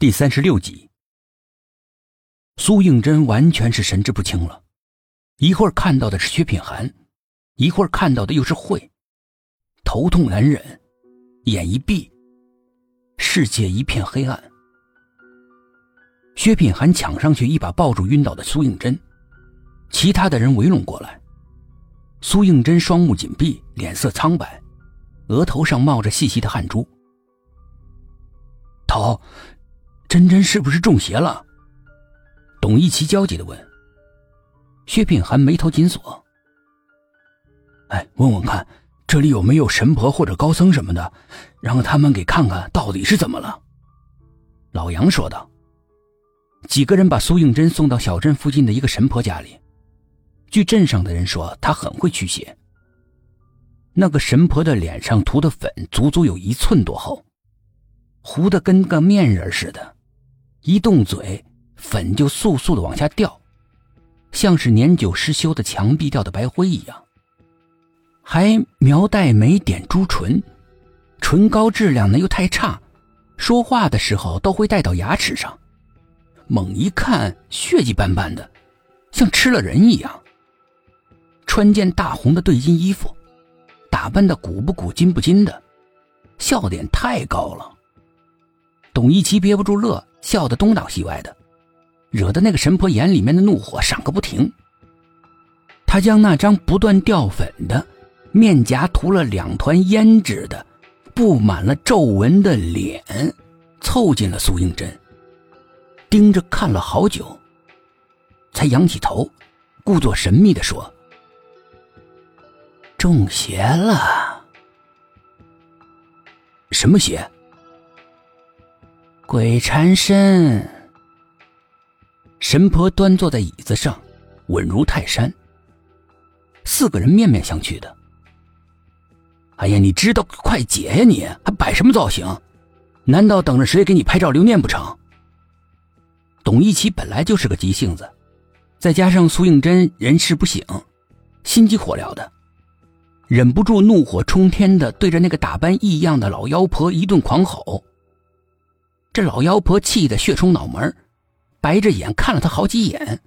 第三十六集，苏应真完全是神志不清了，一会儿看到的是薛品涵，一会儿看到的又是慧，头痛难忍，眼一闭，世界一片黑暗。薛品涵抢上去一把抱住晕倒的苏应真，其他的人围拢过来。苏应真双目紧闭，脸色苍白，额头上冒着细细的汗珠。头。真真是不是中邪了？董一奇焦急的问。薛品涵眉头紧锁。哎，问问看，这里有没有神婆或者高僧什么的，让他们给看看到底是怎么了。老杨说道。几个人把苏应真送到小镇附近的一个神婆家里。据镇上的人说，她很会驱邪。那个神婆的脸上涂的粉足足有一寸多厚，糊的跟个面人似的。一动嘴，粉就簌簌的往下掉，像是年久失修的墙壁掉的白灰一样。还描黛眉、点朱唇，唇膏质量呢又太差，说话的时候都会带到牙齿上。猛一看，血迹斑斑的，像吃了人一样。穿件大红的对襟衣服，打扮的古不古今不今的，笑点太高了。董一奇憋不住乐。笑得东倒西歪的，惹得那个神婆眼里面的怒火闪个不停。他将那张不断掉粉的、面颊涂了两团胭脂的、布满了皱纹的脸，凑近了苏应真，盯着看了好久，才仰起头，故作神秘的说：“中邪了。什么邪？”鬼缠身，神婆端坐在椅子上，稳如泰山。四个人面面相觑的。哎呀，你知道快解呀！你还摆什么造型？难道等着谁给你拍照留念不成？董一奇本来就是个急性子，再加上苏应真人事不省，心急火燎的，忍不住怒火冲天的对着那个打扮异样的老妖婆一顿狂吼。这老妖婆气得血冲脑门，白着眼看了他好几眼，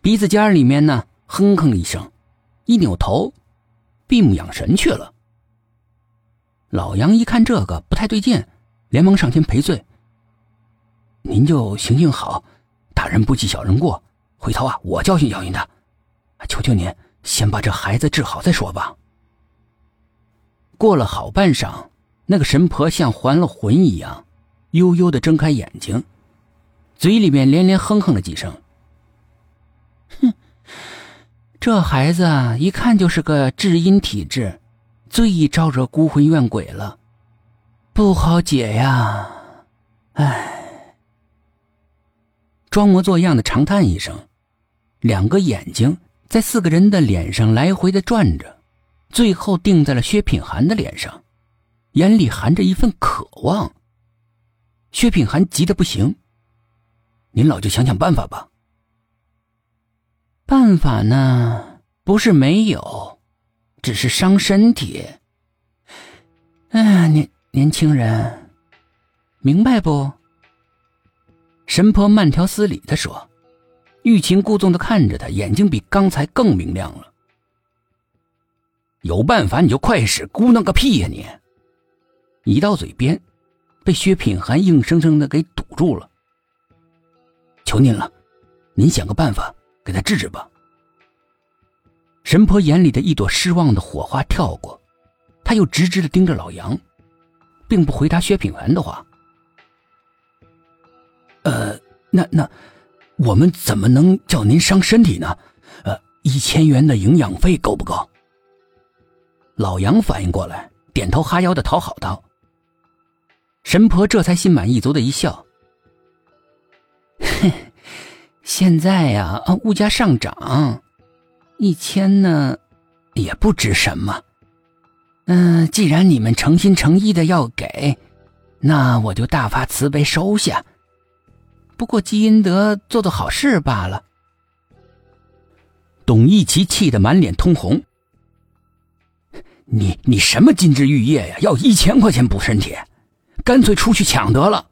鼻子尖里面呢哼哼了一声，一扭头，闭目养神去了。老杨一看这个不太对劲，连忙上前赔罪：“您就行行好，大人不计小人过，回头啊我教训教训他。求求您先把这孩子治好再说吧。”过了好半晌，那个神婆像还了魂一样。悠悠的睁开眼睛，嘴里面连连哼哼了几声。哼，这孩子一看就是个至阴体质，最易招惹孤魂怨鬼了，不好解呀！唉，装模作样的长叹一声，两个眼睛在四个人的脸上来回的转着，最后定在了薛品涵的脸上，眼里含着一份渴望。薛品涵急得不行，您老就想想办法吧。办法呢，不是没有，只是伤身体。哎，年年轻人，明白不？神婆慢条斯理的说，欲擒故纵的看着他，眼睛比刚才更明亮了。有办法你就快使，咕囔个屁呀你！一到嘴边。被薛品涵硬生生的给堵住了。求您了，您想个办法给他治治吧。神婆眼里的一朵失望的火花跳过，他又直直的盯着老杨，并不回答薛品涵的话。呃，那那，我们怎么能叫您伤身体呢？呃，一千元的营养费够不够？老杨反应过来，点头哈腰的讨好道。神婆这才心满意足的一笑：“哼，现在呀，物价上涨，一千呢，也不值什么。嗯，既然你们诚心诚意的要给，那我就大发慈悲收下。不过积阴德，做做好事罢了。”董一奇气得满脸通红：“你你什么金枝玉叶呀？要一千块钱补身体？”干脆出去抢得了。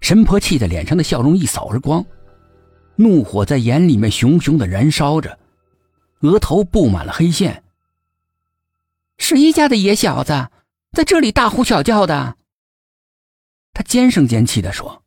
神婆气得脸上的笑容一扫而光，怒火在眼里面熊熊的燃烧着，额头布满了黑线。谁家的野小子在这里大呼小叫的？他尖声尖气的说：“